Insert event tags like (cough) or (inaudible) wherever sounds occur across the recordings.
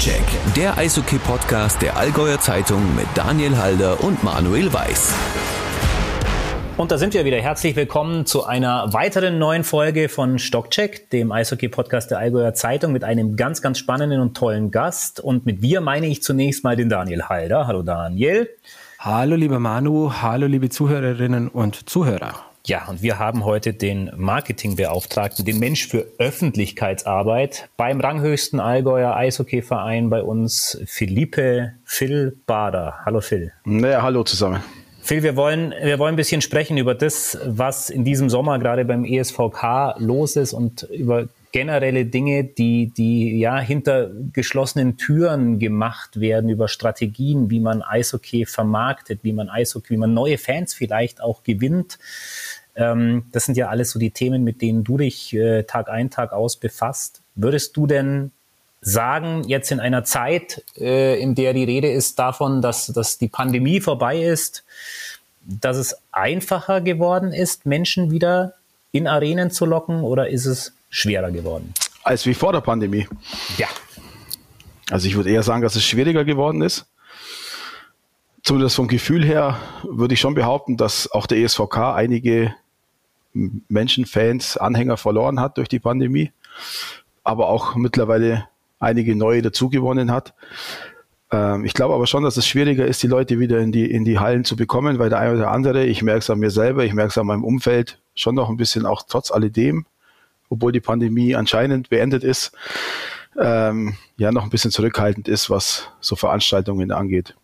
Stockcheck, der Eishockey-Podcast der Allgäuer Zeitung mit Daniel Halder und Manuel Weiß. Und da sind wir wieder. Herzlich willkommen zu einer weiteren neuen Folge von Stockcheck, dem Eishockey-Podcast der Allgäuer Zeitung mit einem ganz, ganz spannenden und tollen Gast. Und mit wir meine ich zunächst mal den Daniel Halder. Hallo Daniel. Hallo lieber Manu, hallo liebe Zuhörerinnen und Zuhörer. Ja, und wir haben heute den Marketingbeauftragten, den Mensch für Öffentlichkeitsarbeit beim ranghöchsten Allgäuer Eishockeyverein bei uns, Philippe Phil Bader. Hallo Phil. Naja, hallo zusammen. Phil, wir wollen, wir wollen ein bisschen sprechen über das, was in diesem Sommer gerade beim ESVK los ist und über generelle Dinge, die, die ja hinter geschlossenen Türen gemacht werden, über Strategien, wie man Eishockey vermarktet, wie man Eishockey, wie man neue Fans vielleicht auch gewinnt. Ähm, das sind ja alles so die Themen, mit denen du dich äh, Tag ein, Tag aus befasst. Würdest du denn sagen, jetzt in einer Zeit, äh, in der die Rede ist davon, dass, dass die Pandemie vorbei ist, dass es einfacher geworden ist, Menschen wieder in Arenen zu locken oder ist es schwerer geworden? Als wie vor der Pandemie. Ja. Also ich würde eher sagen, dass es schwieriger geworden ist. Zumindest vom Gefühl her würde ich schon behaupten, dass auch der ESVK einige Menschen, Fans, Anhänger verloren hat durch die Pandemie, aber auch mittlerweile einige neue dazugewonnen hat. Ähm, ich glaube aber schon, dass es schwieriger ist, die Leute wieder in die, in die Hallen zu bekommen, weil der eine oder andere, ich merke es an mir selber, ich merke es an meinem Umfeld, schon noch ein bisschen auch trotz alledem, obwohl die Pandemie anscheinend beendet ist, ähm, ja, noch ein bisschen zurückhaltend ist, was so Veranstaltungen angeht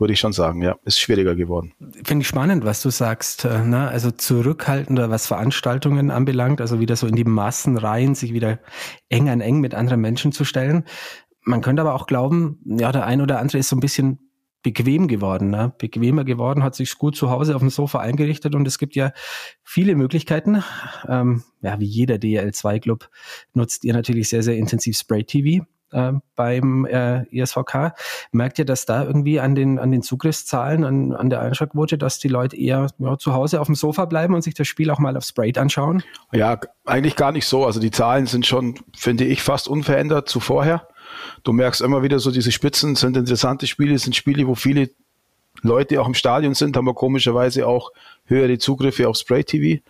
würde ich schon sagen, ja, ist schwieriger geworden. Finde ich spannend, was du sagst. Äh, ne? Also zurückhaltender, was Veranstaltungen anbelangt, also wieder so in die Massen rein, sich wieder eng an eng mit anderen Menschen zu stellen. Man könnte aber auch glauben, ja, der ein oder andere ist so ein bisschen bequem geworden, ne? bequemer geworden, hat sich gut zu Hause auf dem Sofa eingerichtet und es gibt ja viele Möglichkeiten. Ähm, ja, wie jeder DL2-Club nutzt ihr natürlich sehr, sehr intensiv Spray TV äh, beim äh, ESVK. Merkt ihr das da irgendwie an den, an den Zugriffszahlen, an, an der Einschlagquote, dass die Leute eher ja, zu Hause auf dem Sofa bleiben und sich das Spiel auch mal auf Sprayed anschauen? Ja, eigentlich gar nicht so. Also die Zahlen sind schon, finde ich, fast unverändert zu vorher. Du merkst immer wieder so, diese Spitzen sind interessante Spiele, sind Spiele, wo viele Leute auch im Stadion sind, haben wir komischerweise auch höhere Zugriffe auf Spray TV.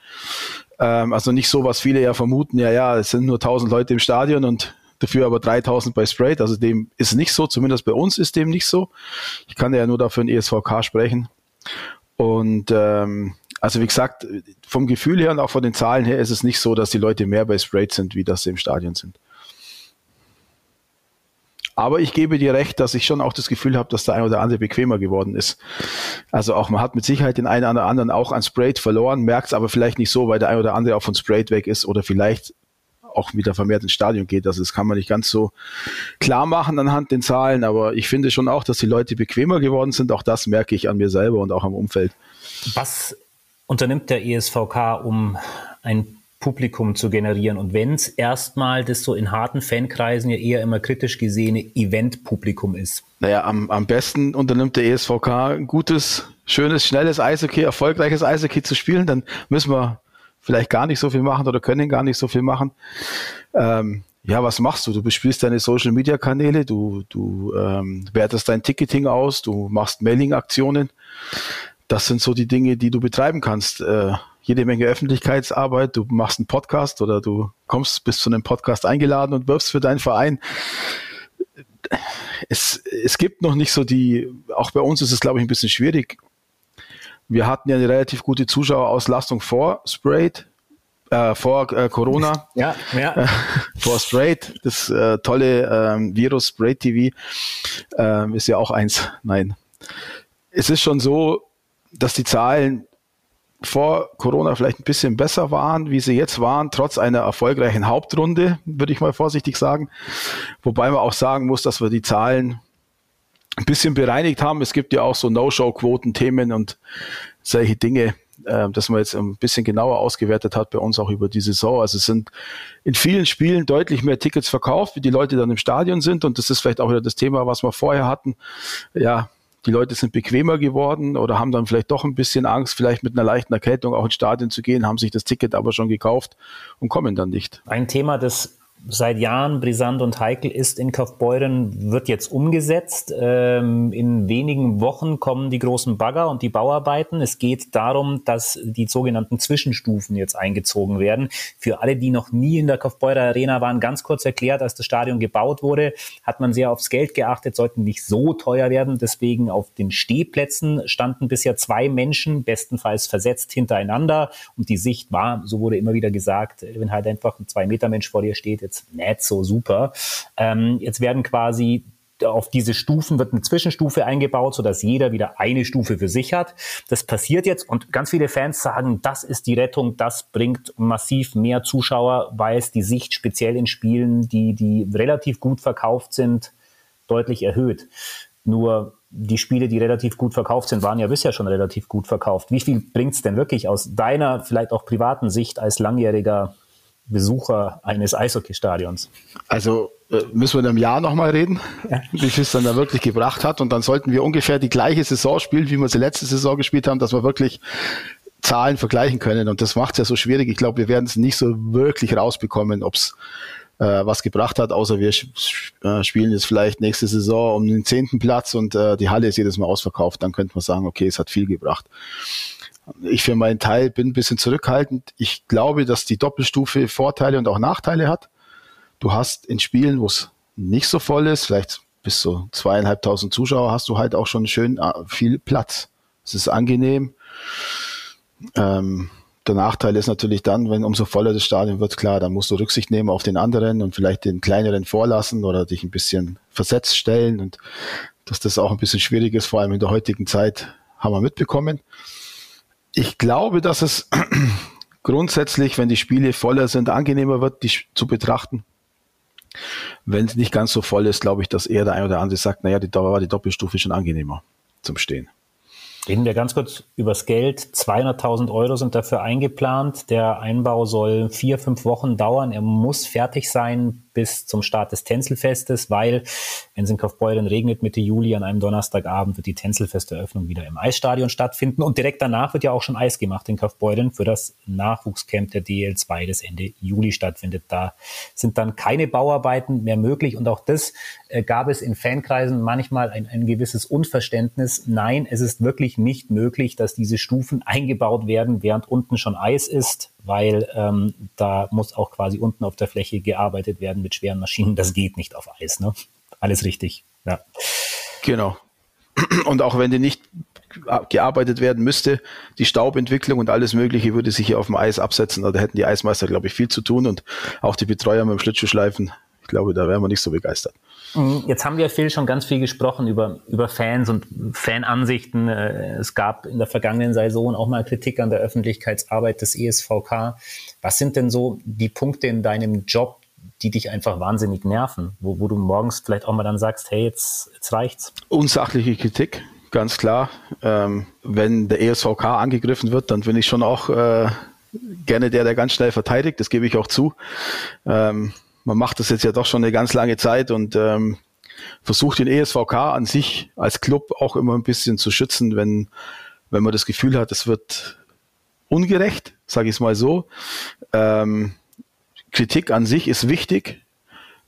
Ähm, also nicht so, was viele ja vermuten, ja, ja, es sind nur 1000 Leute im Stadion und dafür aber 3000 bei Sprayed. Also dem ist nicht so, zumindest bei uns ist dem nicht so. Ich kann ja nur dafür ein ESVK sprechen. Und ähm, also wie gesagt, vom Gefühl her und auch von den Zahlen her ist es nicht so, dass die Leute mehr bei Sprayed sind, wie dass sie im Stadion sind. Aber ich gebe dir recht, dass ich schon auch das Gefühl habe, dass der eine oder andere bequemer geworden ist. Also auch man hat mit Sicherheit den einen oder anderen auch an Sprayed verloren, merkt es aber vielleicht nicht so, weil der eine oder andere auch von Sprayed weg ist oder vielleicht auch wieder vermehrt ins Stadion geht. Also das kann man nicht ganz so klar machen anhand den Zahlen, aber ich finde schon auch, dass die Leute bequemer geworden sind. Auch das merke ich an mir selber und auch am Umfeld. Was unternimmt der ESVK, um ein Publikum zu generieren und wenn es erstmal das so in harten Fankreisen ja eher immer kritisch gesehene Event-Publikum ist? Naja, am, am besten unternimmt der ESVK ein gutes, schönes, schnelles Eishockey, erfolgreiches Eishockey zu spielen, dann müssen wir vielleicht gar nicht so viel machen oder können gar nicht so viel machen. Ähm, ja, was machst du? Du bespielst deine Social Media Kanäle, du, du ähm, wertest dein Ticketing aus, du machst Mailing-Aktionen. Das sind so die Dinge, die du betreiben kannst. Äh, jede Menge Öffentlichkeitsarbeit, du machst einen Podcast oder du kommst bis zu einem Podcast eingeladen und wirbst für deinen Verein. Es, es gibt noch nicht so die, auch bei uns ist es, glaube ich, ein bisschen schwierig, wir hatten ja eine relativ gute Zuschauerauslastung vor Sprayed, äh, vor äh, Corona. Ja, ja. (laughs) vor Sprayed, das äh, tolle ähm, Virus Sprayed TV ähm, ist ja auch eins. Nein. Es ist schon so, dass die Zahlen vor Corona vielleicht ein bisschen besser waren, wie sie jetzt waren, trotz einer erfolgreichen Hauptrunde, würde ich mal vorsichtig sagen. Wobei man auch sagen muss, dass wir die Zahlen ein bisschen bereinigt haben. Es gibt ja auch so No-Show-Quoten-Themen und solche Dinge, äh, dass man jetzt ein bisschen genauer ausgewertet hat bei uns auch über die Saison. Also es sind in vielen Spielen deutlich mehr Tickets verkauft, wie die Leute dann im Stadion sind. Und das ist vielleicht auch wieder das Thema, was wir vorher hatten. Ja, die Leute sind bequemer geworden oder haben dann vielleicht doch ein bisschen Angst, vielleicht mit einer leichten Erkältung auch ins Stadion zu gehen, haben sich das Ticket aber schon gekauft und kommen dann nicht. Ein Thema, das seit Jahren brisant und heikel ist in Kaufbeuren, wird jetzt umgesetzt. Ähm, in wenigen Wochen kommen die großen Bagger und die Bauarbeiten. Es geht darum, dass die sogenannten Zwischenstufen jetzt eingezogen werden. Für alle, die noch nie in der Kaufbeurer Arena waren, ganz kurz erklärt, als das Stadion gebaut wurde, hat man sehr aufs Geld geachtet, sollten nicht so teuer werden. Deswegen auf den Stehplätzen standen bisher zwei Menschen, bestenfalls versetzt hintereinander. Und die Sicht war, so wurde immer wieder gesagt, wenn halt einfach ein Zwei-Meter-Mensch vor dir steht, jetzt nicht so super. Ähm, jetzt werden quasi auf diese Stufen wird eine Zwischenstufe eingebaut, sodass jeder wieder eine Stufe für sich hat. Das passiert jetzt und ganz viele Fans sagen, das ist die Rettung, das bringt massiv mehr Zuschauer, weil es die Sicht speziell in Spielen, die, die relativ gut verkauft sind, deutlich erhöht. Nur die Spiele, die relativ gut verkauft sind, waren ja bisher schon relativ gut verkauft. Wie viel bringt es denn wirklich aus deiner, vielleicht auch privaten Sicht als langjähriger Besucher eines Eishockeystadions? Also äh, müssen wir in einem Jahr nochmal reden, ja. wie viel es dann da wirklich gebracht hat. Und dann sollten wir ungefähr die gleiche Saison spielen, wie wir sie letzte Saison gespielt haben, dass wir wirklich Zahlen vergleichen können. Und das macht es ja so schwierig. Ich glaube, wir werden es nicht so wirklich rausbekommen, ob es äh, was gebracht hat, außer wir äh, spielen jetzt vielleicht nächste Saison um den zehnten Platz und äh, die Halle ist jedes Mal ausverkauft. Dann könnte man sagen, okay, es hat viel gebracht. Ich für meinen Teil bin ein bisschen zurückhaltend. Ich glaube, dass die Doppelstufe Vorteile und auch Nachteile hat. Du hast in Spielen, wo es nicht so voll ist, vielleicht bis zu zweieinhalbtausend Zuschauer, hast du halt auch schon schön äh, viel Platz. Es ist angenehm. Ähm, der Nachteil ist natürlich dann, wenn umso voller das Stadion wird, klar, dann musst du Rücksicht nehmen auf den anderen und vielleicht den kleineren vorlassen oder dich ein bisschen versetzt stellen und dass das auch ein bisschen schwierig ist, vor allem in der heutigen Zeit, haben wir mitbekommen. Ich glaube, dass es (clears throat) grundsätzlich, wenn die Spiele voller sind, angenehmer wird, die zu betrachten. Wenn es nicht ganz so voll ist, glaube ich, dass eher der eine oder andere sagt, naja, die, da war die Doppelstufe schon angenehmer zum Stehen. Reden wir ganz kurz übers Geld. 200.000 Euro sind dafür eingeplant. Der Einbau soll vier, fünf Wochen dauern. Er muss fertig sein bis zum Start des Tänzelfestes, weil, wenn es in Kaufbeuren regnet Mitte Juli an einem Donnerstagabend, wird die Tänzelfesteröffnung wieder im Eisstadion stattfinden. Und direkt danach wird ja auch schon Eis gemacht in Kaufbeuren für das Nachwuchscamp der DL2, das Ende Juli stattfindet. Da sind dann keine Bauarbeiten mehr möglich. Und auch das äh, gab es in Fankreisen manchmal ein, ein gewisses Unverständnis. Nein, es ist wirklich nicht möglich, dass diese Stufen eingebaut werden, während unten schon Eis ist weil ähm, da muss auch quasi unten auf der Fläche gearbeitet werden mit schweren Maschinen. Das geht nicht auf Eis. Ne? Alles richtig. Ja. Genau. Und auch wenn die nicht gearbeitet werden müsste, die Staubentwicklung und alles Mögliche würde sich hier auf dem Eis absetzen. Da hätten die Eismeister, glaube ich, viel zu tun und auch die Betreuer mit dem Schlittschuhschleifen. Ich glaube, da wären wir nicht so begeistert. Mhm. Jetzt haben wir, Phil, schon ganz viel gesprochen über, über Fans und Fanansichten. Äh, es gab in der vergangenen Saison auch mal Kritik an der Öffentlichkeitsarbeit des ESVK. Was sind denn so die Punkte in deinem Job, die dich einfach wahnsinnig nerven, wo, wo du morgens vielleicht auch mal dann sagst, hey, jetzt, jetzt reicht's? Unsachliche Kritik, ganz klar. Ähm, wenn der ESVK angegriffen wird, dann bin ich schon auch äh, gerne der, der ganz schnell verteidigt. Das gebe ich auch zu. Ähm, man macht das jetzt ja doch schon eine ganz lange Zeit und ähm, versucht den ESVK an sich als Club auch immer ein bisschen zu schützen, wenn, wenn man das Gefühl hat, es wird ungerecht, sage ich es mal so. Ähm, Kritik an sich ist wichtig,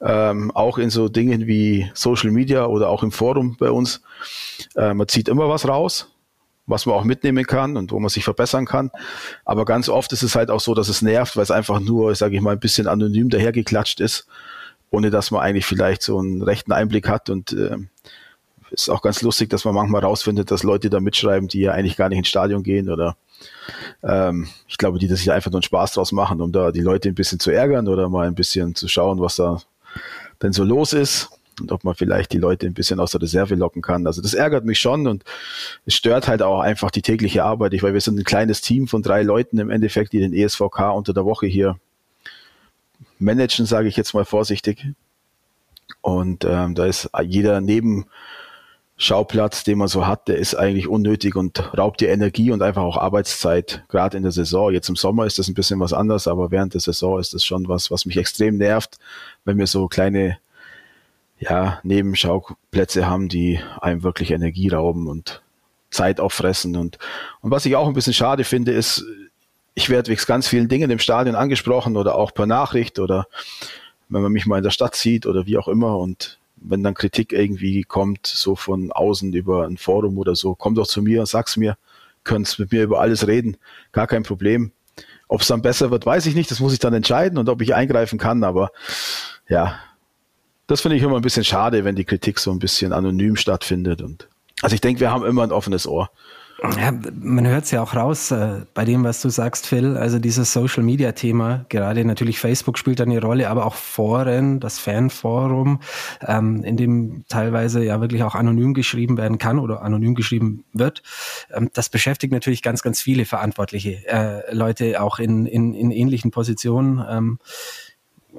ähm, auch in so Dingen wie Social Media oder auch im Forum bei uns. Äh, man zieht immer was raus was man auch mitnehmen kann und wo man sich verbessern kann. Aber ganz oft ist es halt auch so, dass es nervt, weil es einfach nur, sage ich mal, ein bisschen anonym dahergeklatscht ist, ohne dass man eigentlich vielleicht so einen rechten Einblick hat. Und äh, ist auch ganz lustig, dass man manchmal rausfindet, dass Leute da mitschreiben, die ja eigentlich gar nicht ins Stadion gehen oder ähm, ich glaube, die das sich einfach nur einen Spaß draus machen, um da die Leute ein bisschen zu ärgern oder mal ein bisschen zu schauen, was da denn so los ist und ob man vielleicht die Leute ein bisschen aus der Reserve locken kann. Also das ärgert mich schon und es stört halt auch einfach die tägliche Arbeit, weil wir sind ein kleines Team von drei Leuten im Endeffekt, die den ESVK unter der Woche hier managen, sage ich jetzt mal vorsichtig. Und ähm, da ist jeder Nebenschauplatz, den man so hat, der ist eigentlich unnötig und raubt dir Energie und einfach auch Arbeitszeit, gerade in der Saison. Jetzt im Sommer ist das ein bisschen was anders, aber während der Saison ist das schon was, was mich extrem nervt, wenn wir so kleine ja, Nebenschauplätze haben, die einem wirklich Energie rauben und Zeit auffressen. Und, und was ich auch ein bisschen schade finde, ist, ich werde wegen ganz vielen Dingen im Stadion angesprochen oder auch per Nachricht oder wenn man mich mal in der Stadt sieht oder wie auch immer und wenn dann Kritik irgendwie kommt, so von außen über ein Forum oder so, komm doch zu mir, sag's mir, könnt's mit mir über alles reden, gar kein Problem. Ob es dann besser wird, weiß ich nicht, das muss ich dann entscheiden und ob ich eingreifen kann, aber ja, das finde ich immer ein bisschen schade, wenn die Kritik so ein bisschen anonym stattfindet und also ich denke, wir haben immer ein offenes Ohr. Ja, man hört es ja auch raus äh, bei dem, was du sagst, Phil. Also dieses Social Media Thema, gerade natürlich Facebook spielt eine Rolle, aber auch Foren, das Fanforum, ähm, in dem teilweise ja wirklich auch anonym geschrieben werden kann oder anonym geschrieben wird. Ähm, das beschäftigt natürlich ganz, ganz viele verantwortliche äh, Leute auch in, in, in ähnlichen Positionen. Ähm,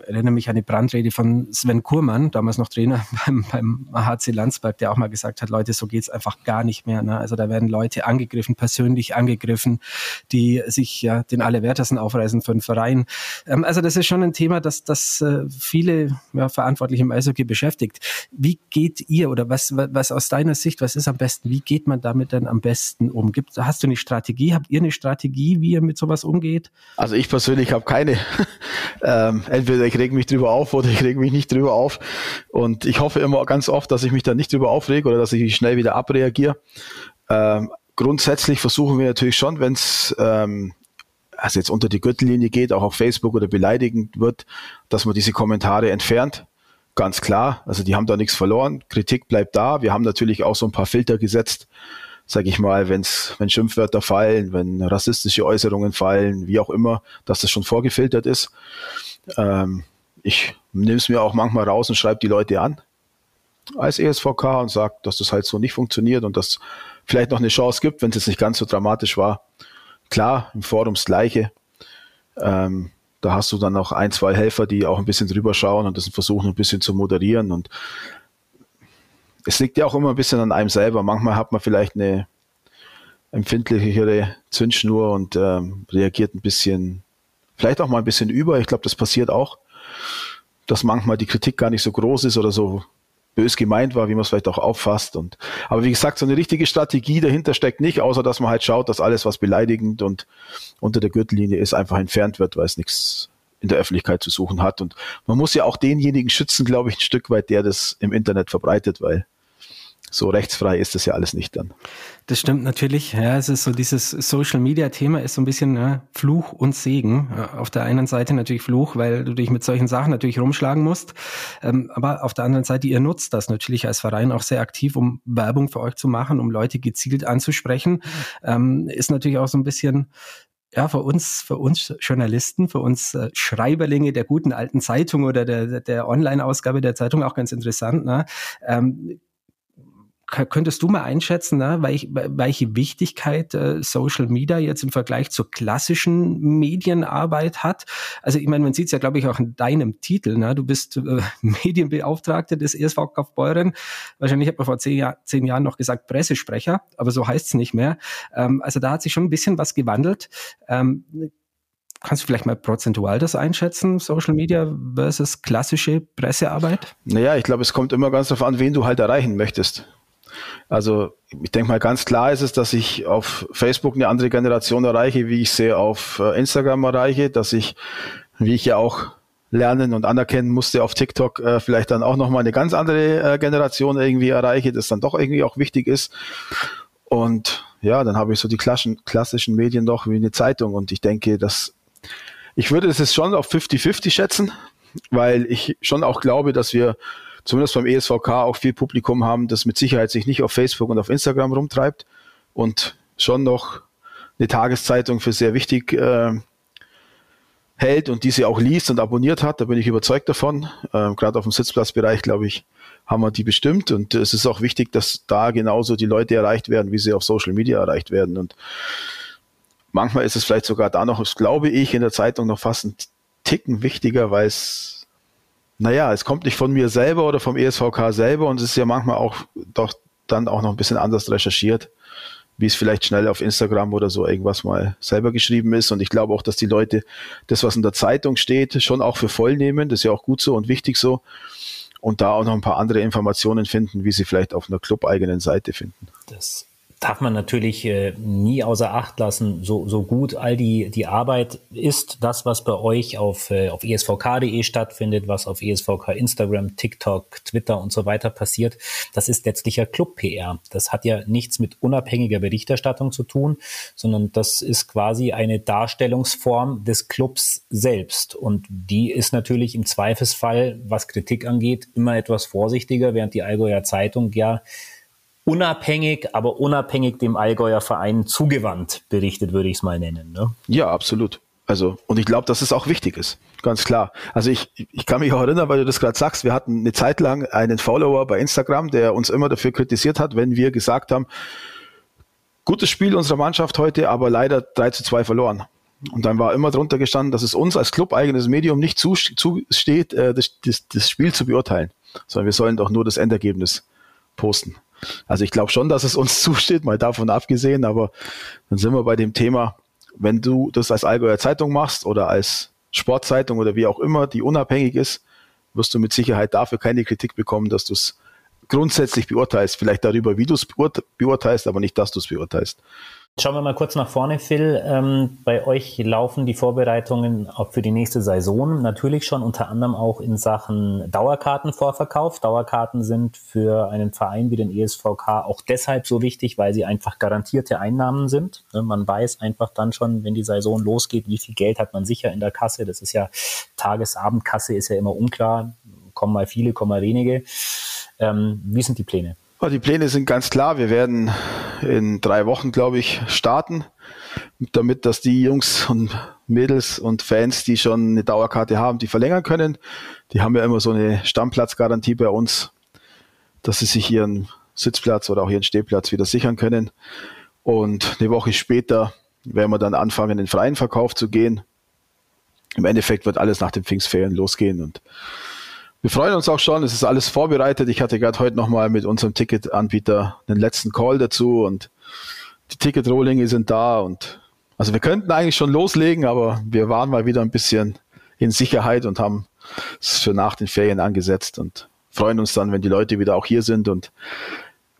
erinnere mich an die Brandrede von Sven Kurmann, damals noch Trainer (laughs) beim, beim HC Landsberg, der auch mal gesagt hat, Leute, so geht's einfach gar nicht mehr. Ne? Also da werden Leute angegriffen, persönlich angegriffen, die sich ja den Allerwertesten aufreißen für den Verein. Ähm, also das ist schon ein Thema, das, das äh, viele ja, Verantwortliche im Eishockey beschäftigt. Wie geht ihr oder was, was aus deiner Sicht, was ist am besten, wie geht man damit dann am besten um? Gibt, hast du eine Strategie? Habt ihr eine Strategie, wie ihr mit sowas umgeht? Also ich persönlich habe keine. (laughs) ähm, entweder entweder ich reg mich drüber auf oder ich reg mich nicht drüber auf. Und ich hoffe immer ganz oft, dass ich mich dann nicht drüber aufrege oder dass ich schnell wieder abreagiere. Ähm, grundsätzlich versuchen wir natürlich schon, wenn es ähm, also jetzt unter die Gürtellinie geht, auch auf Facebook oder beleidigend wird, dass man diese Kommentare entfernt. Ganz klar. Also die haben da nichts verloren. Kritik bleibt da. Wir haben natürlich auch so ein paar Filter gesetzt, sage ich mal, wenn's, wenn Schimpfwörter fallen, wenn rassistische Äußerungen fallen, wie auch immer, dass das schon vorgefiltert ist. Ähm, ich nehme es mir auch manchmal raus und schreibe die Leute an als ESVK und sage, dass das halt so nicht funktioniert und dass vielleicht noch eine Chance gibt, wenn es jetzt nicht ganz so dramatisch war. Klar, im Forum das Gleiche. Ähm, da hast du dann auch ein, zwei Helfer, die auch ein bisschen drüber schauen und das versuchen ein bisschen zu moderieren. Und es liegt ja auch immer ein bisschen an einem selber. Manchmal hat man vielleicht eine empfindlichere Zündschnur und ähm, reagiert ein bisschen vielleicht auch mal ein bisschen über. Ich glaube, das passiert auch, dass manchmal die Kritik gar nicht so groß ist oder so bös gemeint war, wie man es vielleicht auch auffasst. Und aber wie gesagt, so eine richtige Strategie dahinter steckt nicht, außer dass man halt schaut, dass alles, was beleidigend und unter der Gürtellinie ist, einfach entfernt wird, weil es nichts in der Öffentlichkeit zu suchen hat. Und man muss ja auch denjenigen schützen, glaube ich, ein Stück weit, der das im Internet verbreitet, weil so rechtsfrei ist das ja alles nicht dann. Das stimmt natürlich. Ja, es ist so dieses Social Media Thema ist so ein bisschen ja, Fluch und Segen. Auf der einen Seite natürlich Fluch, weil du dich mit solchen Sachen natürlich rumschlagen musst. Ähm, aber auf der anderen Seite, ihr nutzt das natürlich als Verein auch sehr aktiv, um Werbung für euch zu machen, um Leute gezielt anzusprechen. Ähm, ist natürlich auch so ein bisschen ja, für uns, für uns Journalisten, für uns äh, Schreiberlinge der guten alten Zeitung oder der, der Online-Ausgabe der Zeitung auch ganz interessant. Ne? Ähm, könntest du mal einschätzen, ne, welche, welche Wichtigkeit äh, Social Media jetzt im Vergleich zur klassischen Medienarbeit hat? Also ich meine, man sieht es ja, glaube ich, auch in deinem Titel. Ne? Du bist äh, (laughs) Medienbeauftragte des ESV Kaufbeuren. Wahrscheinlich hat man vor zehn, Jahr, zehn Jahren noch gesagt Pressesprecher, aber so heißt es nicht mehr. Ähm, also da hat sich schon ein bisschen was gewandelt. Ähm, Kannst du vielleicht mal prozentual das einschätzen, Social Media versus klassische Pressearbeit? Naja, ich glaube, es kommt immer ganz darauf an, wen du halt erreichen möchtest. Also ich denke mal, ganz klar ist es, dass ich auf Facebook eine andere Generation erreiche, wie ich sie auf äh, Instagram erreiche, dass ich, wie ich ja auch lernen und anerkennen musste auf TikTok, äh, vielleicht dann auch nochmal eine ganz andere äh, Generation irgendwie erreiche, das dann doch irgendwie auch wichtig ist. Und ja, dann habe ich so die klassischen, klassischen Medien noch wie eine Zeitung und ich denke, dass ich würde es schon auf 50-50 schätzen, weil ich schon auch glaube, dass wir zumindest beim ESVK auch viel Publikum haben, das mit Sicherheit sich nicht auf Facebook und auf Instagram rumtreibt und schon noch eine Tageszeitung für sehr wichtig äh, hält und diese auch liest und abonniert hat. Da bin ich überzeugt davon. Ähm, Gerade auf dem Sitzplatzbereich, glaube ich, haben wir die bestimmt. Und es ist auch wichtig, dass da genauso die Leute erreicht werden, wie sie auf Social Media erreicht werden. Und manchmal ist es vielleicht sogar da noch, glaube ich, in der Zeitung noch fast ein Ticken wichtiger, weil es naja, es kommt nicht von mir selber oder vom ESVK selber und es ist ja manchmal auch doch dann auch noch ein bisschen anders recherchiert, wie es vielleicht schnell auf Instagram oder so irgendwas mal selber geschrieben ist. Und ich glaube auch, dass die Leute das, was in der Zeitung steht, schon auch für voll nehmen. Das ist ja auch gut so und wichtig so. Und da auch noch ein paar andere Informationen finden, wie sie vielleicht auf einer club-eigenen Seite finden. Das darf man natürlich äh, nie außer Acht lassen, so, so gut all die, die Arbeit ist, das, was bei euch auf, äh, auf esvk.de stattfindet, was auf esvk Instagram, TikTok, Twitter und so weiter passiert, das ist letztlich ja Club-PR. Das hat ja nichts mit unabhängiger Berichterstattung zu tun, sondern das ist quasi eine Darstellungsform des Clubs selbst. Und die ist natürlich im Zweifelsfall, was Kritik angeht, immer etwas vorsichtiger, während die Allgäuer Zeitung ja unabhängig, aber unabhängig dem Allgäuer Verein zugewandt berichtet, würde ich es mal nennen. Ne? Ja, absolut. Also, und ich glaube, dass es auch wichtig ist. Ganz klar. Also ich, ich kann mich auch erinnern, weil du das gerade sagst, wir hatten eine Zeit lang einen Follower bei Instagram, der uns immer dafür kritisiert hat, wenn wir gesagt haben, gutes Spiel unserer Mannschaft heute, aber leider 3 zu 2 verloren. Und dann war immer drunter gestanden, dass es uns als club-eigenes Medium nicht zusteht, äh, das, das, das Spiel zu beurteilen, sondern wir sollen doch nur das Endergebnis posten. Also ich glaube schon, dass es uns (laughs) zusteht, mal davon abgesehen, aber dann sind wir bei dem Thema, wenn du das als Allgäuer Zeitung machst oder als Sportzeitung oder wie auch immer, die unabhängig ist, wirst du mit Sicherheit dafür keine Kritik bekommen, dass du es grundsätzlich beurteilst. Vielleicht darüber, wie du es beurteilst, aber nicht, dass du es beurteilst. Schauen wir mal kurz nach vorne, Phil. Ähm, bei euch laufen die Vorbereitungen auch für die nächste Saison natürlich schon unter anderem auch in Sachen Dauerkartenvorverkauf. Dauerkarten sind für einen Verein wie den ESVK auch deshalb so wichtig, weil sie einfach garantierte Einnahmen sind. Ne, man weiß einfach dann schon, wenn die Saison losgeht, wie viel Geld hat man sicher in der Kasse. Das ist ja Tagesabendkasse ist ja immer unklar. Kommen mal viele, kommen mal wenige. Ähm, wie sind die Pläne? Die Pläne sind ganz klar. Wir werden in drei Wochen, glaube ich, starten, damit dass die Jungs und Mädels und Fans, die schon eine Dauerkarte haben, die verlängern können. Die haben ja immer so eine Stammplatzgarantie bei uns, dass sie sich ihren Sitzplatz oder auch ihren Stehplatz wieder sichern können. Und eine Woche später werden wir dann anfangen, in den freien Verkauf zu gehen. Im Endeffekt wird alles nach den Pfingstferien losgehen und wir freuen uns auch schon, es ist alles vorbereitet. Ich hatte gerade heute nochmal mit unserem Ticketanbieter den letzten Call dazu und die Ticketrohlinge sind da und also wir könnten eigentlich schon loslegen, aber wir waren mal wieder ein bisschen in Sicherheit und haben es für nach den Ferien angesetzt und freuen uns dann, wenn die Leute wieder auch hier sind und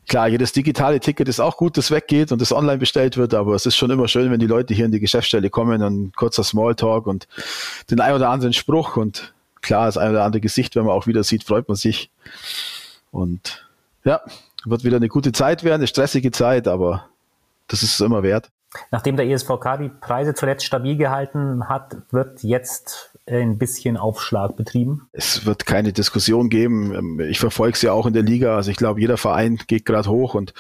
Klar, jedes digitale Ticket ist auch gut, das weggeht und das online bestellt wird, aber es ist schon immer schön, wenn die Leute hier in die Geschäftsstelle kommen und kurzer Smalltalk und den ein oder anderen Spruch und klar, das eine oder andere Gesicht, wenn man auch wieder sieht, freut man sich. Und ja, wird wieder eine gute Zeit werden, eine stressige Zeit, aber das ist es immer wert. Nachdem der ESVK die Preise zuletzt stabil gehalten hat, wird jetzt ein bisschen Aufschlag betrieben? Es wird keine Diskussion geben. Ich verfolge es ja auch in der Liga. Also ich glaube, jeder Verein geht gerade hoch und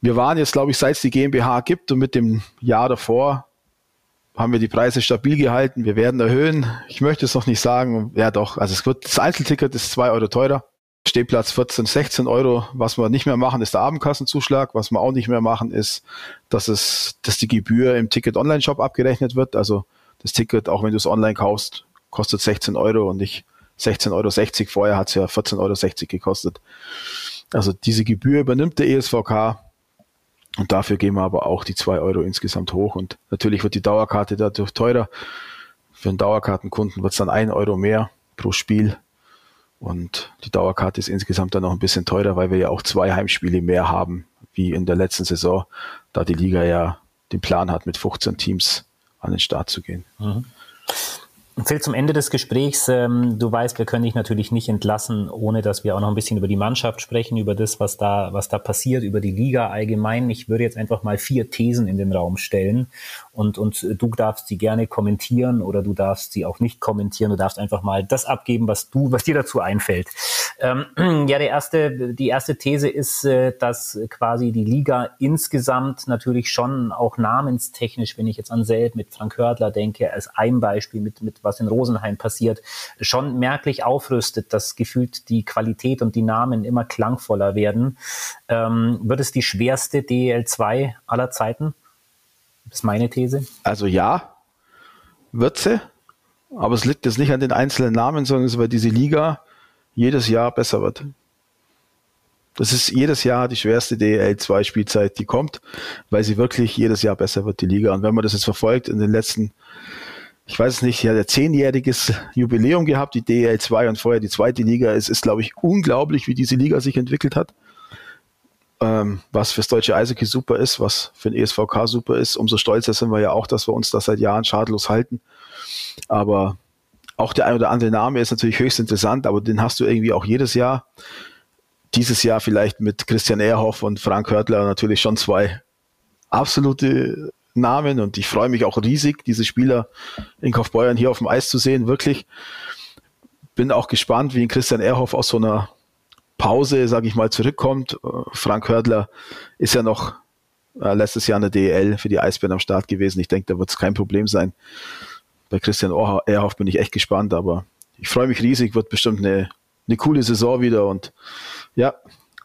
wir waren jetzt, glaube ich, seit es die GmbH gibt und mit dem Jahr davor haben wir die Preise stabil gehalten. Wir werden erhöhen. Ich möchte es noch nicht sagen. Ja, doch. Also es wird, das Einzelticket ist zwei Euro teurer. Stehplatz 14, 16 Euro. Was wir nicht mehr machen, ist der Abendkassenzuschlag. Was wir auch nicht mehr machen, ist, dass es, dass die Gebühr im Ticket Online Shop abgerechnet wird. Also das Ticket, auch wenn du es online kaufst, kostet 16 Euro und nicht 16,60 Euro. Vorher hat es ja 14,60 Euro gekostet. Also diese Gebühr übernimmt der ESVK und dafür gehen wir aber auch die zwei Euro insgesamt hoch. Und natürlich wird die Dauerkarte dadurch teurer. Für einen Dauerkartenkunden wird es dann ein Euro mehr pro Spiel. Und die Dauerkarte ist insgesamt dann noch ein bisschen teurer, weil wir ja auch zwei Heimspiele mehr haben, wie in der letzten Saison, da die Liga ja den Plan hat, mit 15 Teams an den Start zu gehen. Mhm. Phil, zum Ende des Gesprächs, ähm, du weißt, wir können dich natürlich nicht entlassen, ohne dass wir auch noch ein bisschen über die Mannschaft sprechen, über das, was da, was da passiert, über die Liga allgemein. Ich würde jetzt einfach mal vier Thesen in den Raum stellen und, und du darfst sie gerne kommentieren oder du darfst sie auch nicht kommentieren. Du darfst einfach mal das abgeben, was du, was dir dazu einfällt. Ähm, (clears throat) ja, der erste, die erste These ist, äh, dass quasi die Liga insgesamt natürlich schon auch namenstechnisch, wenn ich jetzt an Selb mit Frank Hördler denke, als ein Beispiel mit, mit was in Rosenheim passiert, schon merklich aufrüstet, dass gefühlt die Qualität und die Namen immer klangvoller werden. Ähm, wird es die schwerste DL2 aller Zeiten? Das ist meine These. Also ja, wird sie. Aber es liegt jetzt nicht an den einzelnen Namen, sondern es ist, weil diese Liga jedes Jahr besser wird. Das ist jedes Jahr die schwerste DL2-Spielzeit, die kommt, weil sie wirklich jedes Jahr besser wird, die Liga. Und wenn man das jetzt verfolgt in den letzten ich weiß es nicht, ja, der zehnjähriges Jubiläum gehabt, die DL2 und vorher die zweite Liga. Es ist, glaube ich, unglaublich, wie diese Liga sich entwickelt hat. ähm, was fürs deutsche Eishockey super ist, was für den ESVK super ist. Umso stolzer sind wir ja auch, dass wir uns das seit Jahren schadlos halten. Aber auch der ein oder andere Name ist natürlich höchst interessant, aber den hast du irgendwie auch jedes Jahr. Dieses Jahr vielleicht mit Christian Ehrhoff und Frank Hörtler natürlich schon zwei absolute Namen und ich freue mich auch riesig, diese Spieler in Kaufbeuern hier auf dem Eis zu sehen, wirklich. Bin auch gespannt, wie Christian Ehrhoff aus so einer Pause, sage ich mal, zurückkommt. Frank Hördler ist ja noch äh, letztes Jahr in der DEL für die Eisbären am Start gewesen. Ich denke, da wird es kein Problem sein. Bei Christian Ehrhoff bin ich echt gespannt, aber ich freue mich riesig, wird bestimmt eine, eine coole Saison wieder und ja,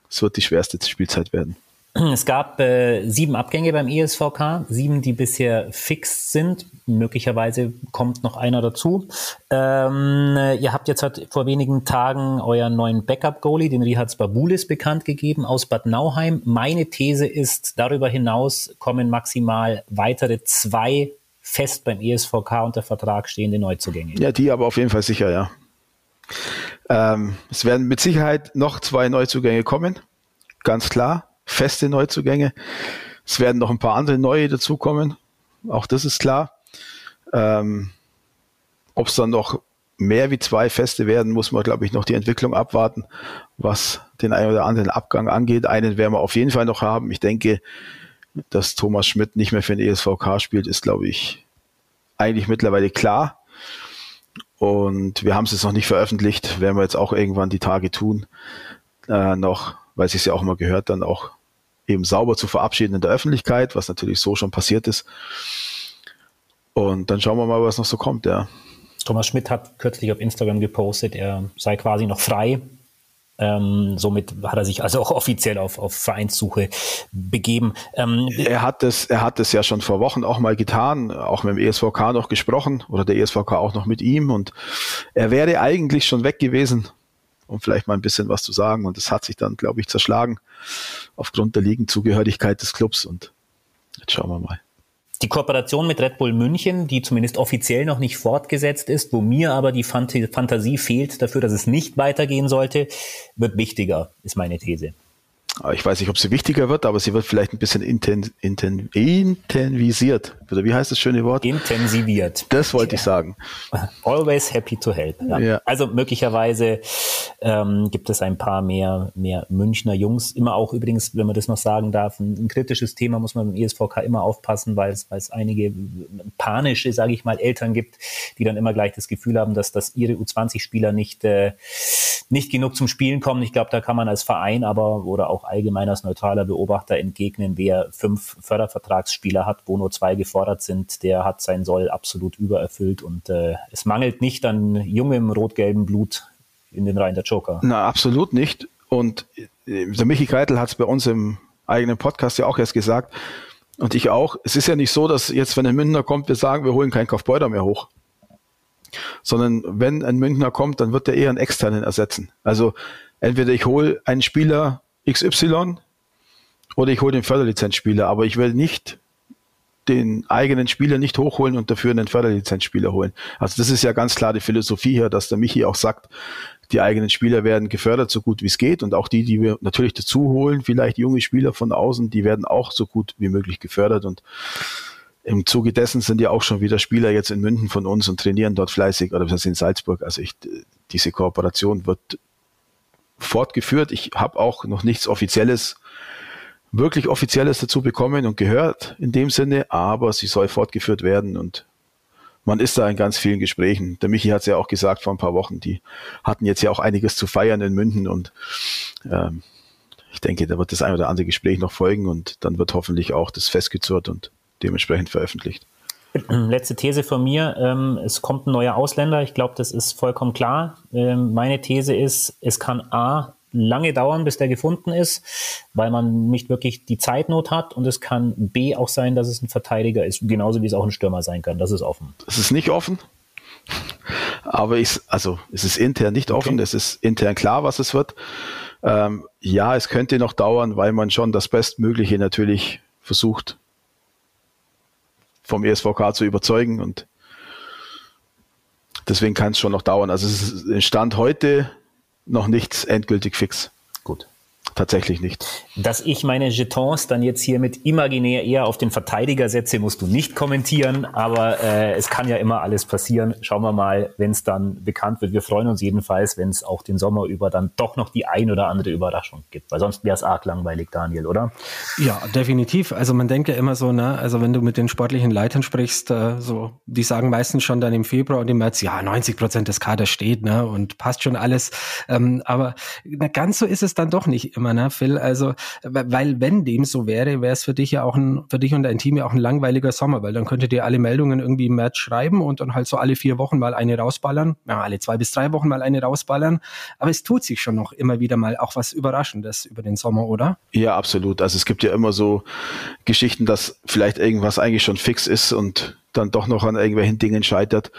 es wird die schwerste Spielzeit werden. Es gab äh, sieben Abgänge beim ESVK, sieben, die bisher fix sind. Möglicherweise kommt noch einer dazu. Ähm, ihr habt jetzt halt vor wenigen Tagen euren neuen Backup-Goalie, den Rihards Babulis, bekannt gegeben aus Bad Nauheim. Meine These ist, darüber hinaus kommen maximal weitere zwei fest beim ESVK unter Vertrag stehende Neuzugänge. Ja, die aber auf jeden Fall sicher, ja. Ähm, es werden mit Sicherheit noch zwei Neuzugänge kommen, ganz klar feste Neuzugänge. Es werden noch ein paar andere neue dazukommen. Auch das ist klar. Ähm, Ob es dann noch mehr wie zwei Feste werden, muss man, glaube ich, noch die Entwicklung abwarten, was den einen oder anderen Abgang angeht. Einen werden wir auf jeden Fall noch haben. Ich denke, dass Thomas Schmidt nicht mehr für den ESVK spielt, ist, glaube ich, eigentlich mittlerweile klar. Und wir haben es jetzt noch nicht veröffentlicht, werden wir jetzt auch irgendwann die Tage tun, äh, noch, weil es ja auch mal gehört, dann auch eben sauber zu verabschieden in der Öffentlichkeit, was natürlich so schon passiert ist. Und dann schauen wir mal, was noch so kommt, ja. Thomas Schmidt hat kürzlich auf Instagram gepostet, er sei quasi noch frei. Ähm, somit hat er sich also auch offiziell auf, auf Vereinssuche begeben. Ähm, er hat es, er hat es ja schon vor Wochen auch mal getan, auch mit dem ESVK noch gesprochen oder der ESVK auch noch mit ihm und er wäre eigentlich schon weg gewesen um vielleicht mal ein bisschen was zu sagen. Und das hat sich dann, glaube ich, zerschlagen aufgrund der Ligenzugehörigkeit des Clubs. Und jetzt schauen wir mal. Die Kooperation mit Red Bull München, die zumindest offiziell noch nicht fortgesetzt ist, wo mir aber die Fantasie fehlt dafür, dass es nicht weitergehen sollte, wird wichtiger, ist meine These. Ich weiß nicht, ob sie wichtiger wird, aber sie wird vielleicht ein bisschen inten, inten, intensiviert. Oder wie heißt das schöne Wort? Intensiviert. Das wollte ja. ich sagen. (laughs) Always happy to help. Ja. Ja. Also möglicherweise ähm, gibt es ein paar mehr, mehr Münchner Jungs. Immer auch übrigens, wenn man das noch sagen darf, ein, ein kritisches Thema muss man beim ESVK immer aufpassen, weil es, weil es einige panische, sage ich mal, Eltern gibt, die dann immer gleich das Gefühl haben, dass, dass ihre U20-Spieler nicht, äh, nicht genug zum Spielen kommen. Ich glaube, da kann man als Verein aber oder auch allgemein als neutraler Beobachter entgegnen, wer fünf Fördervertragsspieler hat, wo nur zwei gefordert sind, der hat sein Soll absolut übererfüllt und äh, es mangelt nicht an jungem rot-gelben Blut in den Reihen der Joker. Na, absolut nicht. Und äh, der Michi Keitel hat es bei uns im eigenen Podcast ja auch erst gesagt. Und ich auch. Es ist ja nicht so, dass jetzt, wenn ein Münchner kommt, wir sagen, wir holen keinen Kaufbeuter mehr hoch. Sondern wenn ein Münchner kommt, dann wird er eher einen externen ersetzen. Also entweder ich hole einen Spieler XY oder ich hole den Förderlizenzspieler, aber ich will nicht den eigenen Spieler nicht hochholen und dafür einen Förderlizenzspieler holen. Also das ist ja ganz klar die Philosophie hier, dass der Michi auch sagt, die eigenen Spieler werden gefördert, so gut wie es geht. Und auch die, die wir natürlich dazu holen, vielleicht junge Spieler von außen, die werden auch so gut wie möglich gefördert. Und im Zuge dessen sind ja auch schon wieder Spieler jetzt in München von uns und trainieren dort fleißig oder in Salzburg. Also ich, diese Kooperation wird fortgeführt. Ich habe auch noch nichts Offizielles, wirklich Offizielles dazu bekommen und gehört in dem Sinne, aber sie soll fortgeführt werden und man ist da in ganz vielen Gesprächen. Der Michi hat es ja auch gesagt vor ein paar Wochen, die hatten jetzt ja auch einiges zu feiern in München und ähm, ich denke, da wird das ein oder andere Gespräch noch folgen und dann wird hoffentlich auch das festgezurrt und dementsprechend veröffentlicht. Letzte These von mir, ähm, es kommt ein neuer Ausländer, ich glaube, das ist vollkommen klar. Ähm, meine These ist, es kann A lange dauern, bis der gefunden ist, weil man nicht wirklich die Zeitnot hat und es kann B auch sein, dass es ein Verteidiger ist, genauso wie es auch ein Stürmer sein kann. Das ist offen. Es ist nicht offen, aber ich, also es ist intern nicht offen, okay. es ist intern klar, was es wird. Ähm, ja, es könnte noch dauern, weil man schon das Bestmögliche natürlich versucht vom ESVK zu überzeugen und deswegen kann es schon noch dauern. Also es ist Stand heute noch nichts endgültig fix. Gut. Tatsächlich nicht. Dass ich meine Jetons dann jetzt hier mit imaginär eher auf den Verteidiger setze, musst du nicht kommentieren, aber äh, es kann ja immer alles passieren. Schauen wir mal, wenn es dann bekannt wird. Wir freuen uns jedenfalls, wenn es auch den Sommer über dann doch noch die ein oder andere Überraschung gibt, weil sonst wäre es arg langweilig, Daniel, oder? Ja, definitiv. Also man denkt ja immer so, ne, also wenn du mit den sportlichen Leitern sprichst, äh, so, die sagen meistens schon dann im Februar und im März, ja, 90 Prozent des Kaders steht, ne, und passt schon alles. Ähm, aber na, ganz so ist es dann doch nicht immer, ne, Phil? Also, weil wenn dem so wäre, wäre es für dich ja auch ein, für dich und dein Team ja auch ein langweiliger Sommer, weil dann könntet ihr alle Meldungen irgendwie im März schreiben und dann halt so alle vier Wochen mal eine rausballern, ja, alle zwei bis drei Wochen mal eine rausballern. Aber es tut sich schon noch immer wieder mal auch was Überraschendes über den Sommer, oder? Ja, absolut. Also es gibt ja immer so Geschichten, dass vielleicht irgendwas eigentlich schon fix ist und dann doch noch an irgendwelchen Dingen scheitert.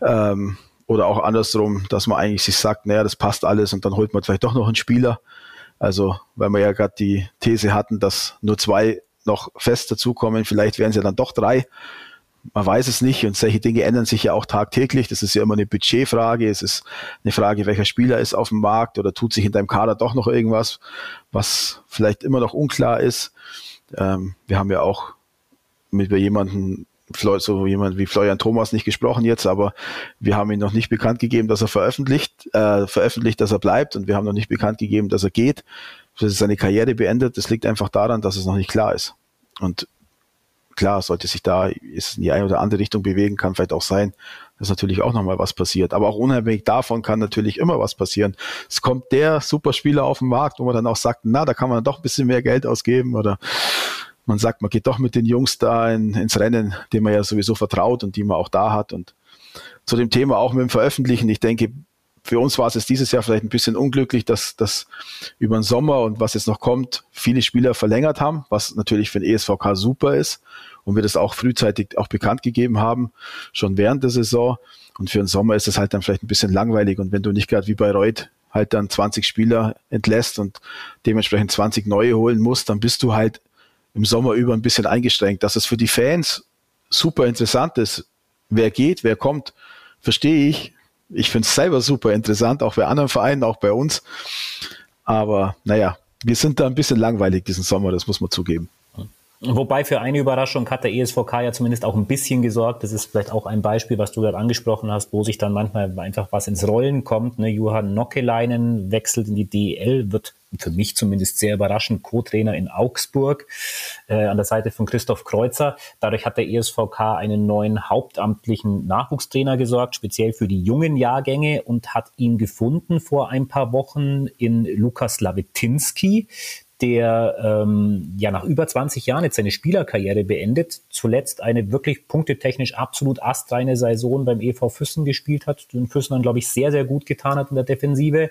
Ähm, oder auch andersrum, dass man eigentlich sich sagt, naja, das passt alles und dann holt man vielleicht doch noch einen Spieler. Also, weil wir ja gerade die These hatten, dass nur zwei noch fest dazukommen, vielleicht wären es ja dann doch drei. Man weiß es nicht und solche Dinge ändern sich ja auch tagtäglich. Das ist ja immer eine Budgetfrage. Es ist eine Frage, welcher Spieler ist auf dem Markt oder tut sich in deinem Kader doch noch irgendwas, was vielleicht immer noch unklar ist. Ähm, wir haben ja auch mit jemandem so jemand wie Florian Thomas nicht gesprochen jetzt, aber wir haben ihn noch nicht bekannt gegeben, dass er veröffentlicht, äh, veröffentlicht, dass er bleibt und wir haben noch nicht bekannt gegeben, dass er geht, dass er seine Karriere beendet. Das liegt einfach daran, dass es noch nicht klar ist. Und klar, sollte sich da ist in die eine oder andere Richtung bewegen, kann vielleicht auch sein, dass natürlich auch nochmal was passiert. Aber auch unabhängig davon kann natürlich immer was passieren. Es kommt der Superspieler auf den Markt, wo man dann auch sagt, na, da kann man doch ein bisschen mehr Geld ausgeben oder man sagt, man geht doch mit den Jungs da in, ins Rennen, dem man ja sowieso vertraut und die man auch da hat. Und zu dem Thema auch mit dem Veröffentlichen, ich denke, für uns war es jetzt dieses Jahr vielleicht ein bisschen unglücklich, dass das über den Sommer und was jetzt noch kommt, viele Spieler verlängert haben, was natürlich für den ESVK super ist und wir das auch frühzeitig auch bekannt gegeben haben, schon während der Saison. Und für den Sommer ist es halt dann vielleicht ein bisschen langweilig. Und wenn du nicht gerade wie bei Reut halt dann 20 Spieler entlässt und dementsprechend 20 neue holen musst, dann bist du halt im Sommer über ein bisschen eingeschränkt. Dass es für die Fans super interessant ist, wer geht, wer kommt, verstehe ich. Ich finde es selber super interessant, auch bei anderen Vereinen, auch bei uns. Aber naja, wir sind da ein bisschen langweilig diesen Sommer, das muss man zugeben. Wobei für eine Überraschung hat der ESVK ja zumindest auch ein bisschen gesorgt. Das ist vielleicht auch ein Beispiel, was du gerade angesprochen hast, wo sich dann manchmal einfach was ins Rollen kommt. Ne? Johann Nockeleinen wechselt in die DEL, wird für mich zumindest sehr überraschend Co-Trainer in Augsburg äh, an der Seite von Christoph Kreuzer. Dadurch hat der ESVK einen neuen hauptamtlichen Nachwuchstrainer gesorgt, speziell für die jungen Jahrgänge und hat ihn gefunden vor ein paar Wochen in Lukas Lawetinski, der ähm, ja nach über 20 Jahren jetzt seine Spielerkarriere beendet, zuletzt eine wirklich punktetechnisch absolut astreine Saison beim EV Füssen gespielt hat, den Füssen dann, glaube ich, sehr, sehr gut getan hat in der Defensive.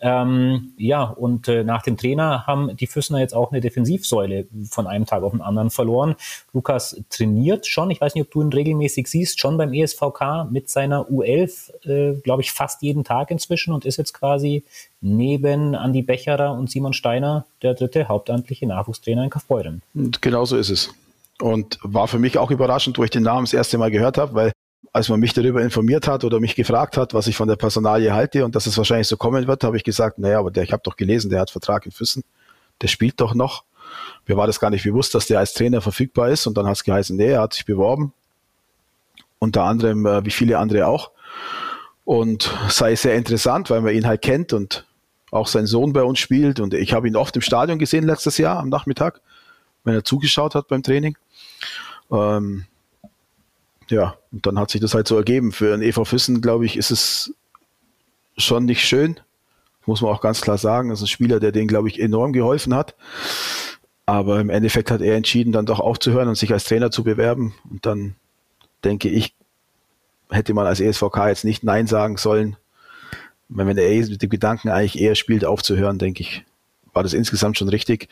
Ähm, ja, und äh, nach dem Trainer haben die Füssener jetzt auch eine Defensivsäule von einem Tag auf den anderen verloren. Lukas trainiert schon, ich weiß nicht, ob du ihn regelmäßig siehst, schon beim ESVK mit seiner U11, äh, glaube ich, fast jeden Tag inzwischen und ist jetzt quasi neben Andi Becherer und Simon Steiner der dritte hauptamtliche Nachwuchstrainer in Kaufbeuren. Genau so ist es. Und war für mich auch überraschend, wo ich den Namen das erste Mal gehört habe, weil als man mich darüber informiert hat oder mich gefragt hat, was ich von der Personalie halte und dass es wahrscheinlich so kommen wird, habe ich gesagt, naja, aber der, ich habe doch gelesen, der hat Vertrag in Füssen, der spielt doch noch. Mir war das gar nicht bewusst, dass der als Trainer verfügbar ist und dann hat es geheißen, nee, er hat sich beworben. Unter anderem, äh, wie viele andere auch. Und sei sehr interessant, weil man ihn halt kennt und auch sein Sohn bei uns spielt und ich habe ihn oft im Stadion gesehen letztes Jahr am Nachmittag, wenn er zugeschaut hat beim Training. Ähm, ja, und dann hat sich das halt so ergeben. Für einen EV Füssen, glaube ich, ist es schon nicht schön. Muss man auch ganz klar sagen. Das ist ein Spieler, der den, glaube ich, enorm geholfen hat. Aber im Endeffekt hat er entschieden, dann doch aufzuhören und sich als Trainer zu bewerben. Und dann denke ich, hätte man als ESVK jetzt nicht Nein sagen sollen, wenn er eh mit dem Gedanken eigentlich eher spielt, aufzuhören, denke ich, war das insgesamt schon richtig.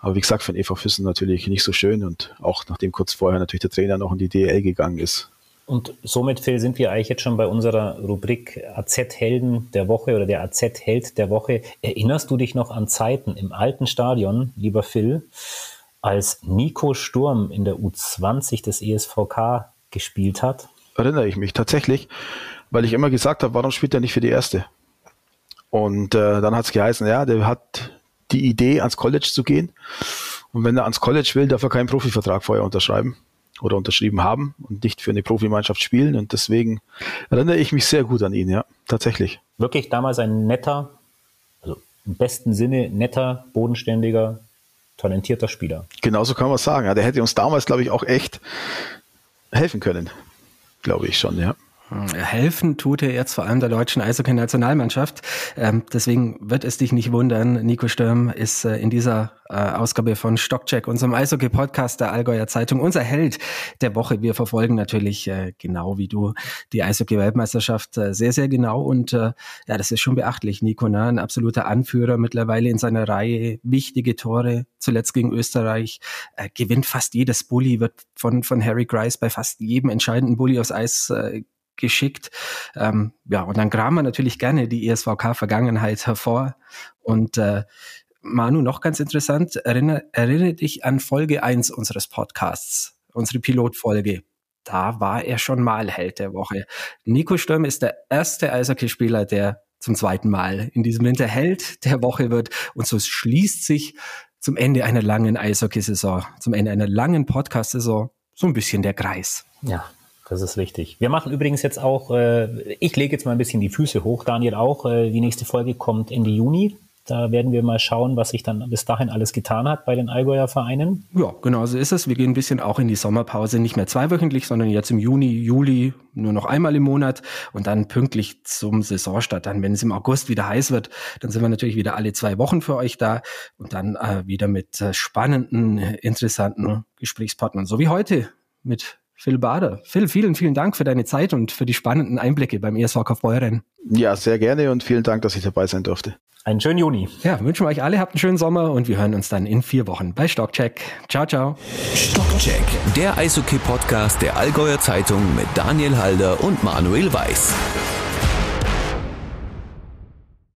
Aber wie gesagt, den EV Füssen natürlich nicht so schön und auch nachdem kurz vorher natürlich der Trainer noch in die DL gegangen ist. Und somit, Phil, sind wir eigentlich jetzt schon bei unserer Rubrik AZ-Helden der Woche oder der AZ-Held der Woche. Erinnerst du dich noch an Zeiten im alten Stadion, lieber Phil, als Nico Sturm in der U20 des ESVK gespielt hat? Erinnere ich mich tatsächlich weil ich immer gesagt habe, warum spielt er nicht für die erste? Und äh, dann hat es geheißen, ja, der hat die Idee, ans College zu gehen. Und wenn er ans College will, darf er keinen Profivertrag vorher unterschreiben oder unterschrieben haben und nicht für eine Profimannschaft spielen. Und deswegen erinnere ich mich sehr gut an ihn, ja, tatsächlich. Wirklich damals ein netter, also im besten Sinne netter, bodenständiger, talentierter Spieler. Genauso kann man sagen. Ja, der hätte uns damals, glaube ich, auch echt helfen können. Glaube ich schon, ja. Helfen tut er jetzt vor allem der deutschen Eishockey-Nationalmannschaft. Ähm, deswegen wird es dich nicht wundern, Nico Sturm ist äh, in dieser äh, Ausgabe von Stockcheck, unserem Eishockey-Podcast der Allgäuer Zeitung, unser Held der Woche. Wir verfolgen natürlich äh, genau wie du die Eishockey-Weltmeisterschaft sehr, sehr genau und ja, das ist schon beachtlich. Nico, ne? ein absoluter Anführer mittlerweile in seiner Reihe, wichtige Tore, zuletzt gegen Österreich, gewinnt fast jedes Bully, wird von, von Harry Grice bei fast jedem entscheidenden Bully aufs Eis äh, geschickt. Ähm, ja, und dann graben wir natürlich gerne die ESVK-Vergangenheit hervor. Und äh, Manu, noch ganz interessant, erinnere, erinnere dich an Folge 1 unseres Podcasts, unsere Pilotfolge. Da war er schon mal Held der Woche. Nico Sturm ist der erste Eishockeyspieler, der zum zweiten Mal in diesem Winter Held der Woche wird. Und so schließt sich zum Ende einer langen Eishockeysaison, zum Ende einer langen Podcast-Saison so ein bisschen der Kreis. Ja, das ist richtig. Wir machen übrigens jetzt auch, äh, ich lege jetzt mal ein bisschen die Füße hoch, Daniel auch. Äh, die nächste Folge kommt Ende Juni. Da werden wir mal schauen, was sich dann bis dahin alles getan hat bei den Allgäuer Vereinen. Ja, genau so ist es. Wir gehen ein bisschen auch in die Sommerpause, nicht mehr zweiwöchentlich, sondern jetzt im Juni, Juli nur noch einmal im Monat und dann pünktlich zum Saisonstart. Dann, wenn es im August wieder heiß wird, dann sind wir natürlich wieder alle zwei Wochen für euch da und dann äh, wieder mit äh, spannenden, interessanten Gesprächspartnern, so wie heute mit Phil Bader. Phil, vielen, vielen Dank für deine Zeit und für die spannenden Einblicke beim ESV Kaufbeuerrennen. Ja, sehr gerne und vielen Dank, dass ich dabei sein durfte. Einen schönen Juni. Ja, wünschen wir euch alle, habt einen schönen Sommer und wir hören uns dann in vier Wochen bei Stockcheck. Ciao, ciao. Stockcheck, der Eishockey-Podcast der Allgäuer Zeitung mit Daniel Halder und Manuel Weiß.